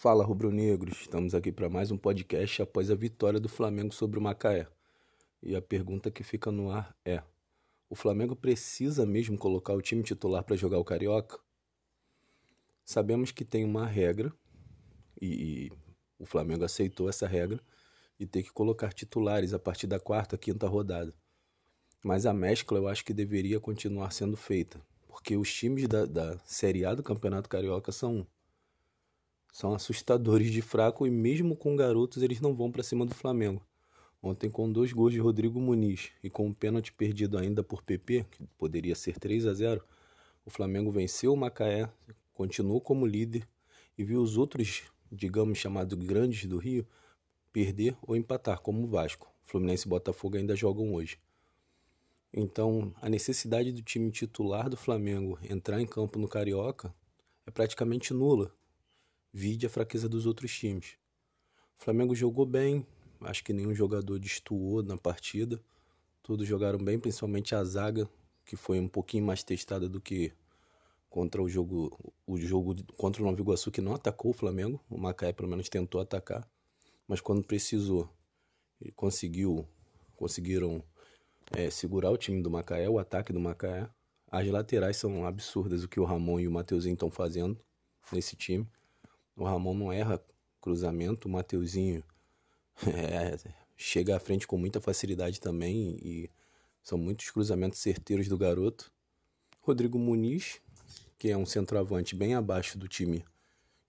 Fala rubro-negros, estamos aqui para mais um podcast após a vitória do Flamengo sobre o Macaé. E a pergunta que fica no ar é: o Flamengo precisa mesmo colocar o time titular para jogar o Carioca? Sabemos que tem uma regra e, e o Flamengo aceitou essa regra de ter que colocar titulares a partir da quarta, quinta rodada. Mas a mescla eu acho que deveria continuar sendo feita, porque os times da, da Série A do Campeonato Carioca são são assustadores de fraco e mesmo com garotos eles não vão para cima do Flamengo. Ontem com dois gols de Rodrigo Muniz e com um pênalti perdido ainda por PP, que poderia ser 3 a 0, o Flamengo venceu o Macaé, continuou como líder e viu os outros, digamos chamados grandes do Rio, perder ou empatar, como o Vasco. Fluminense e Botafogo ainda jogam hoje. Então, a necessidade do time titular do Flamengo entrar em campo no Carioca é praticamente nula, vide a fraqueza dos outros times. O Flamengo jogou bem, acho que nenhum jogador destoou na partida. Todos jogaram bem, principalmente a zaga, que foi um pouquinho mais testada do que contra o jogo o jogo contra o Nova Iguaçu que não atacou o Flamengo. O Macaé pelo menos tentou atacar, mas quando precisou, ele conseguiu conseguiram é, segurar o time do Macaé, o ataque do Macaé. As laterais são absurdas o que o Ramon e o Mateuzinho estão fazendo nesse time. O Ramon não erra cruzamento, o Mateuzinho é, chega à frente com muita facilidade também e são muitos cruzamentos certeiros do garoto. Rodrigo Muniz, que é um centroavante bem abaixo do time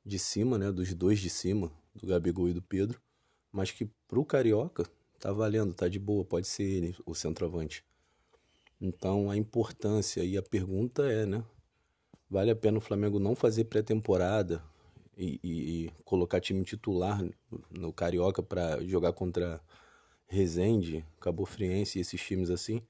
de cima, né, dos dois de cima, do Gabigol e do Pedro, mas que pro Carioca tá valendo, tá de boa, pode ser ele o centroavante. Então a importância e a pergunta é, né? Vale a pena o Flamengo não fazer pré-temporada, e, e, colocar time titular no Carioca para jogar contra Resende, Cabo Friense e esses times assim?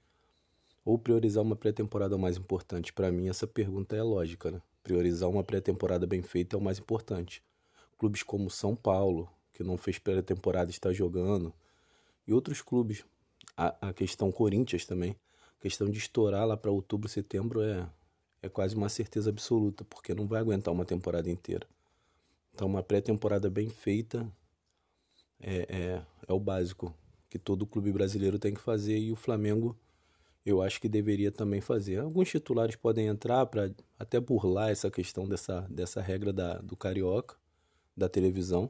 Ou priorizar uma pré-temporada mais importante? Para mim, essa pergunta é lógica, né? Priorizar uma pré-temporada bem feita é o mais importante. Clubes como São Paulo, que não fez pré-temporada, está jogando, e outros clubes. A, a questão Corinthians também. A questão de estourar lá para outubro, setembro é, é quase uma certeza absoluta, porque não vai aguentar uma temporada inteira. Então, uma pré-temporada bem feita é, é, é o básico que todo clube brasileiro tem que fazer e o Flamengo eu acho que deveria também fazer. Alguns titulares podem entrar para até burlar essa questão dessa, dessa regra da, do carioca, da televisão,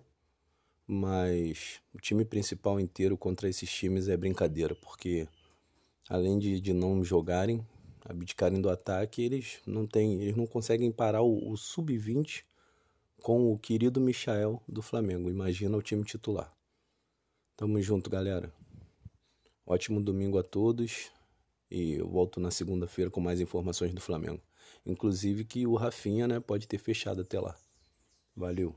mas o time principal inteiro contra esses times é brincadeira, porque além de, de não jogarem, abdicarem do ataque, eles não têm, eles não conseguem parar o, o sub-20 com o querido Michael do Flamengo. Imagina o time titular. Tamo junto, galera. Ótimo domingo a todos e eu volto na segunda-feira com mais informações do Flamengo. Inclusive que o Rafinha, né, pode ter fechado até lá. Valeu.